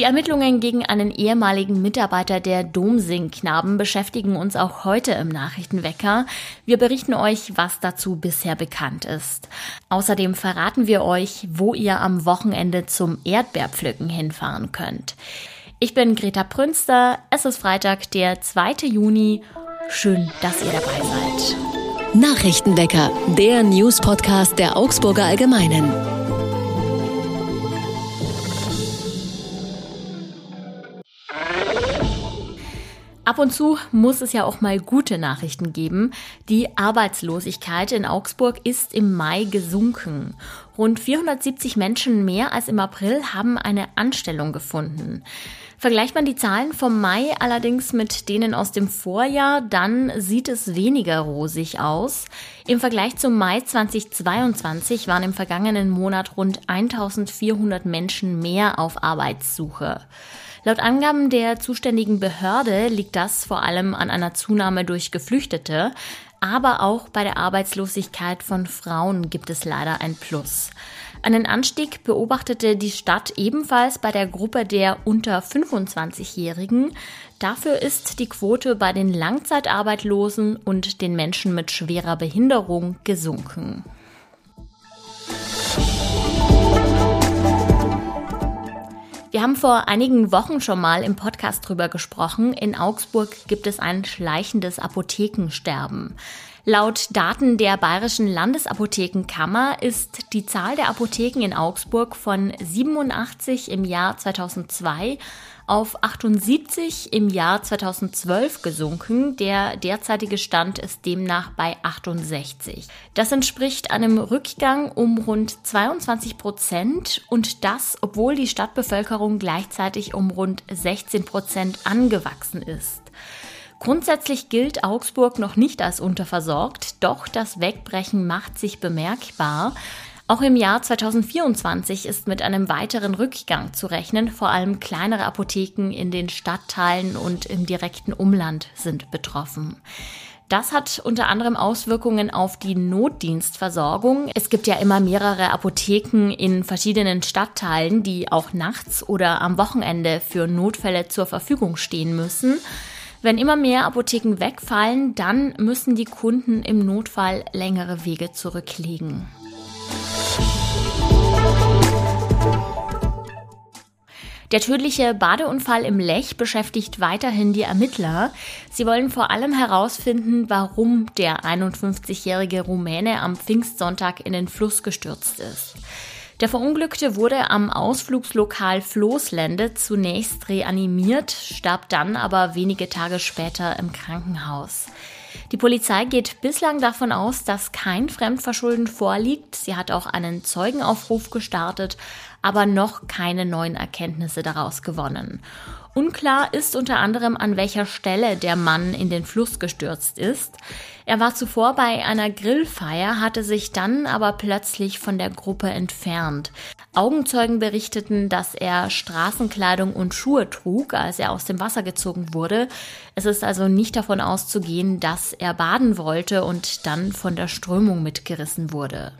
Die Ermittlungen gegen einen ehemaligen Mitarbeiter der Domsing-Knaben beschäftigen uns auch heute im Nachrichtenwecker. Wir berichten euch, was dazu bisher bekannt ist. Außerdem verraten wir euch, wo ihr am Wochenende zum Erdbeerpflücken hinfahren könnt. Ich bin Greta Prünster. Es ist Freitag, der 2. Juni. Schön, dass ihr dabei seid. Nachrichtenwecker, der News-Podcast der Augsburger Allgemeinen. Ab und zu muss es ja auch mal gute Nachrichten geben. Die Arbeitslosigkeit in Augsburg ist im Mai gesunken. Rund 470 Menschen mehr als im April haben eine Anstellung gefunden. Vergleicht man die Zahlen vom Mai allerdings mit denen aus dem Vorjahr, dann sieht es weniger rosig aus. Im Vergleich zum Mai 2022 waren im vergangenen Monat rund 1400 Menschen mehr auf Arbeitssuche. Laut Angaben der zuständigen Behörde liegt das vor allem an einer Zunahme durch Geflüchtete, aber auch bei der Arbeitslosigkeit von Frauen gibt es leider ein Plus. Einen Anstieg beobachtete die Stadt ebenfalls bei der Gruppe der unter 25-Jährigen. Dafür ist die Quote bei den Langzeitarbeitlosen und den Menschen mit schwerer Behinderung gesunken. Wir haben vor einigen Wochen schon mal im Podcast drüber gesprochen. In Augsburg gibt es ein schleichendes Apothekensterben. Laut Daten der Bayerischen Landesapothekenkammer ist die Zahl der Apotheken in Augsburg von 87 im Jahr 2002 auf 78 im Jahr 2012 gesunken. Der derzeitige Stand ist demnach bei 68. Das entspricht einem Rückgang um rund 22 Prozent und das, obwohl die Stadtbevölkerung gleichzeitig um rund 16 Prozent angewachsen ist. Grundsätzlich gilt Augsburg noch nicht als unterversorgt, doch das Wegbrechen macht sich bemerkbar. Auch im Jahr 2024 ist mit einem weiteren Rückgang zu rechnen. Vor allem kleinere Apotheken in den Stadtteilen und im direkten Umland sind betroffen. Das hat unter anderem Auswirkungen auf die Notdienstversorgung. Es gibt ja immer mehrere Apotheken in verschiedenen Stadtteilen, die auch nachts oder am Wochenende für Notfälle zur Verfügung stehen müssen. Wenn immer mehr Apotheken wegfallen, dann müssen die Kunden im Notfall längere Wege zurücklegen. Der tödliche Badeunfall im Lech beschäftigt weiterhin die Ermittler. Sie wollen vor allem herausfinden, warum der 51-jährige Rumäne am Pfingstsonntag in den Fluss gestürzt ist. Der Verunglückte wurde am Ausflugslokal Floßlände zunächst reanimiert, starb dann aber wenige Tage später im Krankenhaus. Die Polizei geht bislang davon aus, dass kein Fremdverschulden vorliegt. Sie hat auch einen Zeugenaufruf gestartet, aber noch keine neuen Erkenntnisse daraus gewonnen. Unklar ist unter anderem, an welcher Stelle der Mann in den Fluss gestürzt ist. Er war zuvor bei einer Grillfeier, hatte sich dann aber plötzlich von der Gruppe entfernt. Augenzeugen berichteten, dass er Straßenkleidung und Schuhe trug, als er aus dem Wasser gezogen wurde. Es ist also nicht davon auszugehen, dass er baden wollte und dann von der Strömung mitgerissen wurde.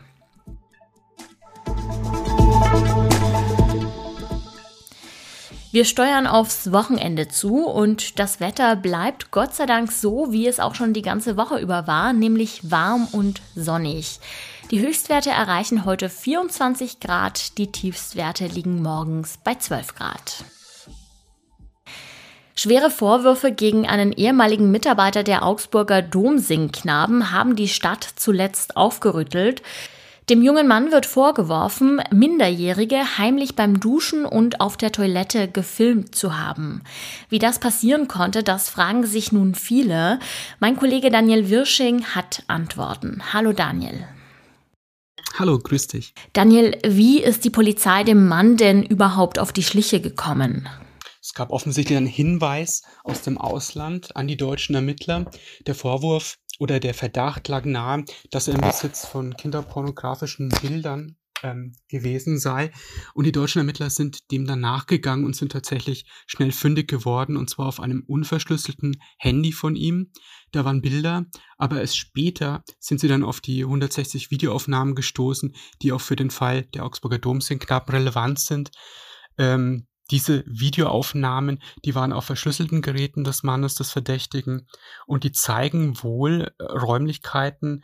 Wir steuern aufs Wochenende zu und das Wetter bleibt Gott sei Dank so, wie es auch schon die ganze Woche über war, nämlich warm und sonnig. Die Höchstwerte erreichen heute 24 Grad, die Tiefstwerte liegen morgens bei 12 Grad. Schwere Vorwürfe gegen einen ehemaligen Mitarbeiter der Augsburger Domsingknaben haben die Stadt zuletzt aufgerüttelt. Dem jungen Mann wird vorgeworfen, Minderjährige heimlich beim Duschen und auf der Toilette gefilmt zu haben. Wie das passieren konnte, das fragen sich nun viele. Mein Kollege Daniel Wirsching hat Antworten. Hallo Daniel. Hallo, grüß dich. Daniel, wie ist die Polizei dem Mann denn überhaupt auf die Schliche gekommen? Es gab offensichtlich einen Hinweis aus dem Ausland an die deutschen Ermittler. Der Vorwurf oder der Verdacht lag nahe, dass er im Besitz von kinderpornografischen Bildern ähm, gewesen sei. Und die deutschen Ermittler sind dem dann nachgegangen und sind tatsächlich schnell fündig geworden, und zwar auf einem unverschlüsselten Handy von ihm. Da waren Bilder, aber erst später sind sie dann auf die 160 Videoaufnahmen gestoßen, die auch für den Fall der Augsburger Dom sind knapp relevant sind. Ähm, Diese Videoaufnahmen, die waren auf verschlüsselten Geräten des Mannes, des Verdächtigen, und die zeigen wohl äh, Räumlichkeiten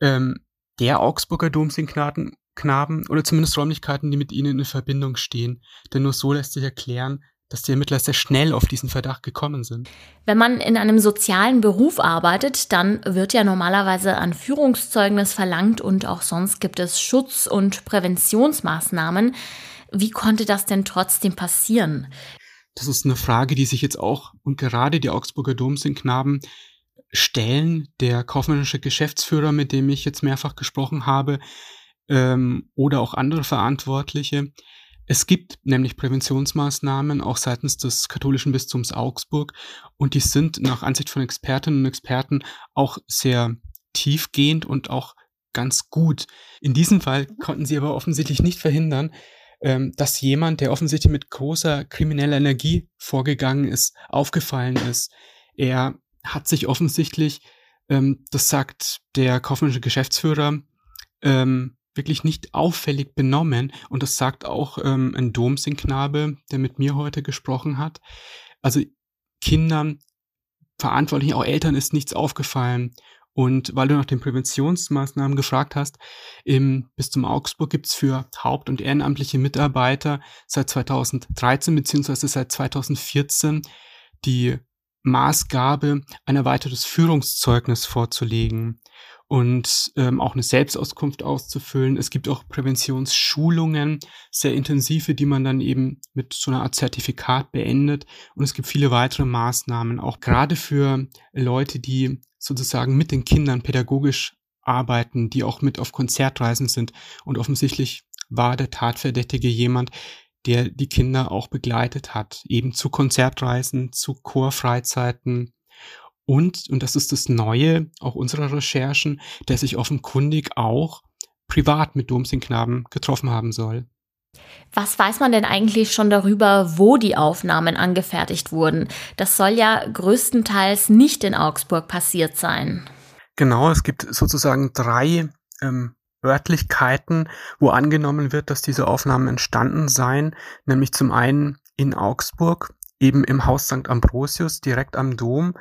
ähm, der Augsburger Domsingknaben Knaben oder zumindest Räumlichkeiten, die mit ihnen in Verbindung stehen. Denn nur so lässt sich erklären, dass die Ermittler sehr schnell auf diesen Verdacht gekommen sind. Wenn man in einem sozialen Beruf arbeitet, dann wird ja normalerweise ein Führungszeugnis verlangt und auch sonst gibt es Schutz- und Präventionsmaßnahmen. Wie konnte das denn trotzdem passieren? Das ist eine Frage, die sich jetzt auch und gerade die Augsburger Domsingknaben stellen. Der kaufmännische Geschäftsführer, mit dem ich jetzt mehrfach gesprochen habe, ähm, oder auch andere Verantwortliche, es gibt nämlich Präventionsmaßnahmen auch seitens des katholischen Bistums Augsburg und die sind nach Ansicht von Expertinnen und Experten auch sehr tiefgehend und auch ganz gut. In diesem Fall konnten sie aber offensichtlich nicht verhindern, ähm, dass jemand, der offensichtlich mit großer krimineller Energie vorgegangen ist, aufgefallen ist. Er hat sich offensichtlich, ähm, das sagt der kaufmännische Geschäftsführer, ähm, wirklich nicht auffällig benommen. Und das sagt auch ähm, ein Domsingknabe, der mit mir heute gesprochen hat. Also Kindern, Verantwortlichen, auch Eltern ist nichts aufgefallen. Und weil du nach den Präventionsmaßnahmen gefragt hast, im Bistum Augsburg gibt's für haupt- und ehrenamtliche Mitarbeiter seit 2013 beziehungsweise seit 2014 die Maßgabe, ein erweitertes Führungszeugnis vorzulegen und ähm, auch eine Selbstauskunft auszufüllen. Es gibt auch Präventionsschulungen, sehr intensive, die man dann eben mit so einer Art Zertifikat beendet. Und es gibt viele weitere Maßnahmen, auch gerade für Leute, die sozusagen mit den Kindern pädagogisch arbeiten, die auch mit auf Konzertreisen sind. Und offensichtlich war der Tatverdächtige jemand, der die Kinder auch begleitet hat, eben zu Konzertreisen, zu Chorfreizeiten, und, und das ist das Neue auch unserer Recherchen, der sich offenkundig auch privat mit Domsingknaben getroffen haben soll. Was weiß man denn eigentlich schon darüber, wo die Aufnahmen angefertigt wurden? Das soll ja größtenteils nicht in Augsburg passiert sein. Genau, es gibt sozusagen drei ähm, Örtlichkeiten, wo angenommen wird, dass diese Aufnahmen entstanden seien, nämlich zum einen in Augsburg, eben im Haus St. Ambrosius, direkt am Dom,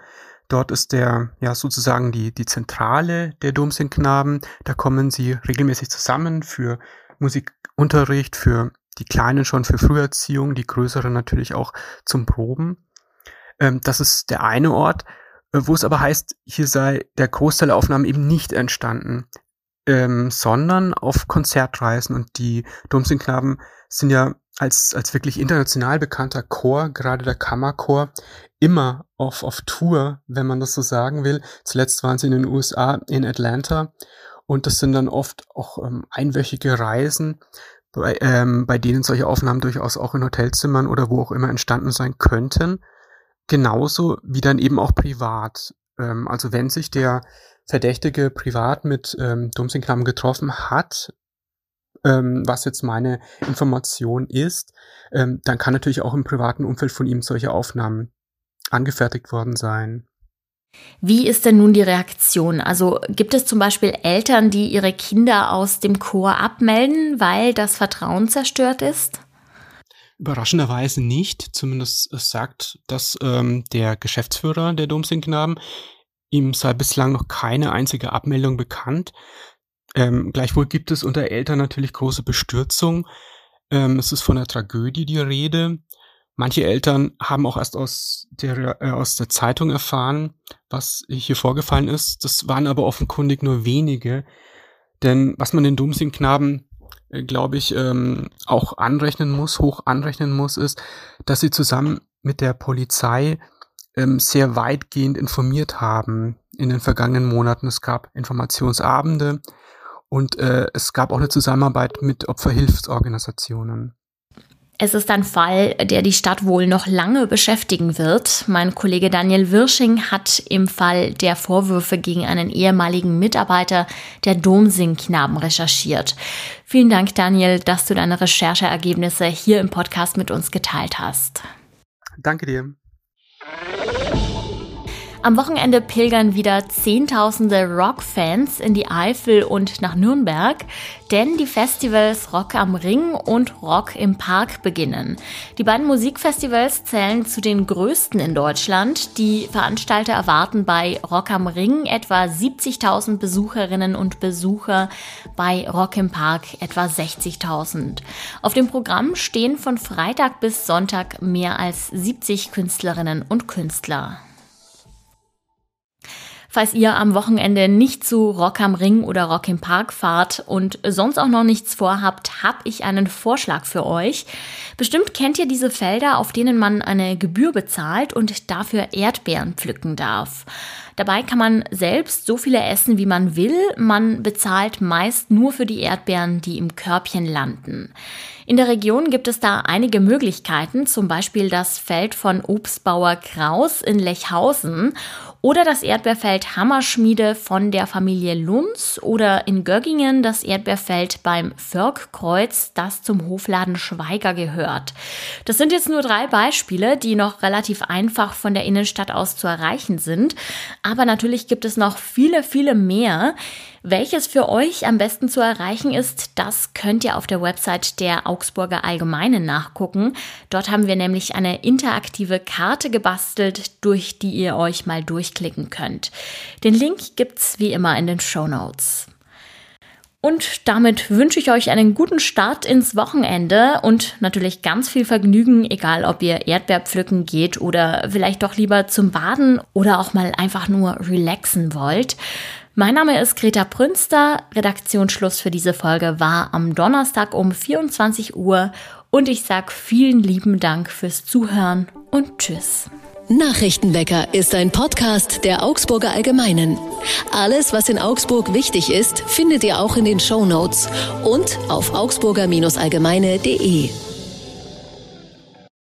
Dort ist der, ja, sozusagen die, die Zentrale der Domsingknaben. Da kommen sie regelmäßig zusammen für Musikunterricht, für die Kleinen schon für Früherziehung, die Größeren natürlich auch zum Proben. Ähm, das ist der eine Ort, äh, wo es aber heißt, hier sei der Großteil der Aufnahmen eben nicht entstanden, ähm, sondern auf Konzertreisen. Und die Domsingknaben sind ja als, als wirklich international bekannter Chor, gerade der Kammerchor, immer auf, auf Tour, wenn man das so sagen will. Zuletzt waren sie in den USA, in Atlanta. Und das sind dann oft auch ähm, einwöchige Reisen, bei, ähm, bei denen solche Aufnahmen durchaus auch in Hotelzimmern oder wo auch immer entstanden sein könnten. Genauso wie dann eben auch privat. Ähm, also wenn sich der Verdächtige privat mit ähm, Domsingknaben getroffen hat, ähm, was jetzt meine Information ist, ähm, dann kann natürlich auch im privaten Umfeld von ihm solche Aufnahmen angefertigt worden sein. Wie ist denn nun die Reaktion? Also gibt es zum Beispiel Eltern, die ihre Kinder aus dem Chor abmelden, weil das Vertrauen zerstört ist? Überraschenderweise nicht. Zumindest sagt das ähm, der Geschäftsführer der Domsingknaben. Ihm sei bislang noch keine einzige Abmeldung bekannt. Ähm, gleichwohl gibt es unter Eltern natürlich große Bestürzung. Ähm, es ist von einer Tragödie die Rede. Manche Eltern haben auch erst aus der, äh, aus der Zeitung erfahren, was hier vorgefallen ist. Das waren aber offenkundig nur wenige. Denn was man den Domsingknaben, äh, glaube ich, ähm, auch anrechnen muss, hoch anrechnen muss, ist, dass sie zusammen mit der Polizei ähm, sehr weitgehend informiert haben in den vergangenen Monaten. Es gab Informationsabende, und äh, es gab auch eine Zusammenarbeit mit Opferhilfsorganisationen. Es ist ein Fall, der die Stadt wohl noch lange beschäftigen wird. Mein Kollege Daniel Wirsching hat im Fall der Vorwürfe gegen einen ehemaligen Mitarbeiter der Domsing-Knaben recherchiert. Vielen Dank, Daniel, dass du deine Rechercheergebnisse hier im Podcast mit uns geteilt hast. Danke dir. Am Wochenende pilgern wieder Zehntausende Rock-Fans in die Eifel und nach Nürnberg, denn die Festivals Rock am Ring und Rock im Park beginnen. Die beiden Musikfestivals zählen zu den größten in Deutschland. Die Veranstalter erwarten bei Rock am Ring etwa 70.000 Besucherinnen und Besucher, bei Rock im Park etwa 60.000. Auf dem Programm stehen von Freitag bis Sonntag mehr als 70 Künstlerinnen und Künstler. Falls ihr am Wochenende nicht zu Rock am Ring oder Rock im Park fahrt und sonst auch noch nichts vorhabt, habe ich einen Vorschlag für euch. Bestimmt kennt ihr diese Felder, auf denen man eine Gebühr bezahlt und dafür Erdbeeren pflücken darf. Dabei kann man selbst so viele essen, wie man will. Man bezahlt meist nur für die Erdbeeren, die im Körbchen landen. In der Region gibt es da einige Möglichkeiten, zum Beispiel das Feld von Obstbauer Kraus in Lechhausen oder das Erdbeerfeld Hammerschmiede von der Familie Lunz oder in Göggingen das Erdbeerfeld beim Förgkreuz, das zum Hofladen Schweiger gehört. Das sind jetzt nur drei Beispiele, die noch relativ einfach von der Innenstadt aus zu erreichen sind. Aber natürlich gibt es noch viele, viele mehr. Welches für euch am besten zu erreichen ist, das könnt ihr auf der Website der Augsburger Allgemeinen nachgucken. Dort haben wir nämlich eine interaktive Karte gebastelt, durch die ihr euch mal durchklicken könnt. Den Link gibt's wie immer in den Show Notes. Und damit wünsche ich euch einen guten Start ins Wochenende und natürlich ganz viel Vergnügen, egal ob ihr Erdbeerpflücken geht oder vielleicht doch lieber zum Baden oder auch mal einfach nur relaxen wollt. Mein Name ist Greta Prünster. Redaktionsschluss für diese Folge war am Donnerstag um 24 Uhr und ich sage vielen lieben Dank fürs Zuhören und Tschüss. Nachrichtenwecker ist ein Podcast der Augsburger Allgemeinen. Alles, was in Augsburg wichtig ist, findet ihr auch in den Show Notes und auf augsburger-allgemeine.de.